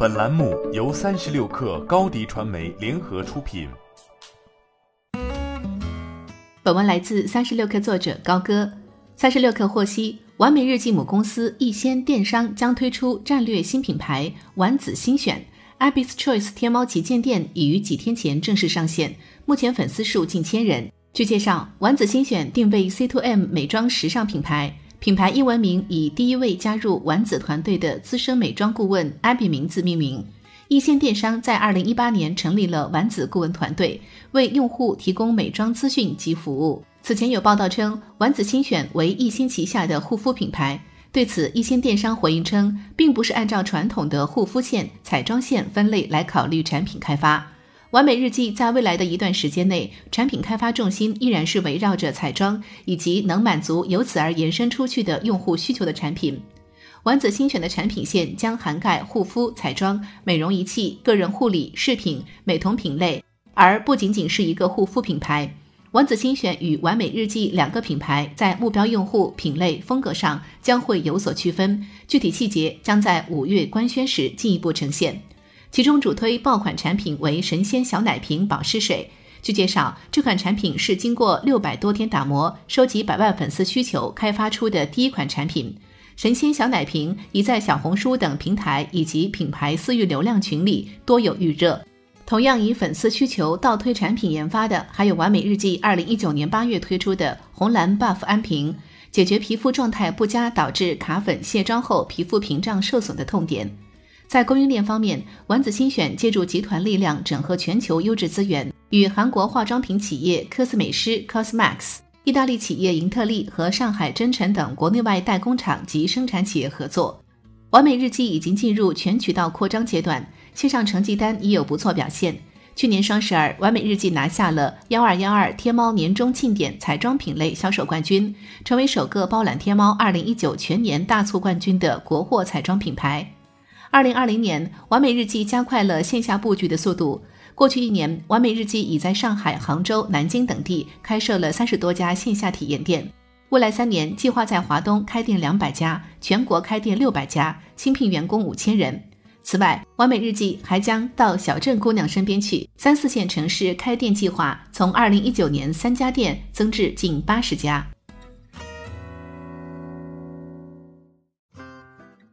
本栏目由三十六氪高低传媒联合出品。本文来自三十六氪作者高歌。三十六氪获悉，完美日记母公司逸仙电商将推出战略新品牌“丸子心选 ”，Abby's Choice 天猫旗舰店已于几天前正式上线，目前粉丝数近千人。据介绍，丸子心选定位 C to M 美妆时尚品牌。品牌英文名以第一位加入丸子团队的资深美妆顾问 Abby 名字命名。一线电商在二零一八年成立了丸子顾问团队，为用户提供美妆资讯及服务。此前有报道称，丸子新选为一心旗下的护肤品牌。对此，一线电商回应称，并不是按照传统的护肤线、彩妆线分类来考虑产品开发。完美日记在未来的一段时间内，产品开发重心依然是围绕着彩妆以及能满足由此而延伸出去的用户需求的产品。丸子新选的产品线将涵盖护肤、彩妆、美容仪器、个人护理、饰品、美瞳品类，而不仅仅是一个护肤品牌。丸子新选与完美日记两个品牌在目标用户、品类、风格上将会有所区分，具体细节将在五月官宣时进一步呈现。其中主推爆款产品为神仙小奶瓶保湿水。据介绍，这款产品是经过六百多天打磨、收集百万粉丝需求开发出的第一款产品。神仙小奶瓶已在小红书等平台以及品牌私域流量群里多有预热。同样以粉丝需求倒推产品研发的，还有完美日记二零一九年八月推出的红蓝 buff 安瓶，解决皮肤状态不佳导致卡粉卸妆后皮肤屏障受损的痛点。在供应链方面，丸子新选借助集团力量，整合全球优质资源，与韩国化妆品企业科斯美诗 （Cosmax）、意大利企业盈特利和上海真诚等国内外代工厂及生产企业合作。完美日记已经进入全渠道扩张阶段，线上成绩单已有不错表现。去年双十二，完美日记拿下了幺二幺二天猫年终庆典彩妆品类销售冠军，成为首个包揽天猫二零一九全年大促冠军的国货彩妆品牌。二零二零年，完美日记加快了线下布局的速度。过去一年，完美日记已在上海、杭州、南京等地开设了三十多家线下体验店。未来三年，计划在华东开店两百家，全国开店六百家，新聘员工五千人。此外，完美日记还将到小镇姑娘身边去，三四线城市开店计划从二零一九年三家店增至近八十家。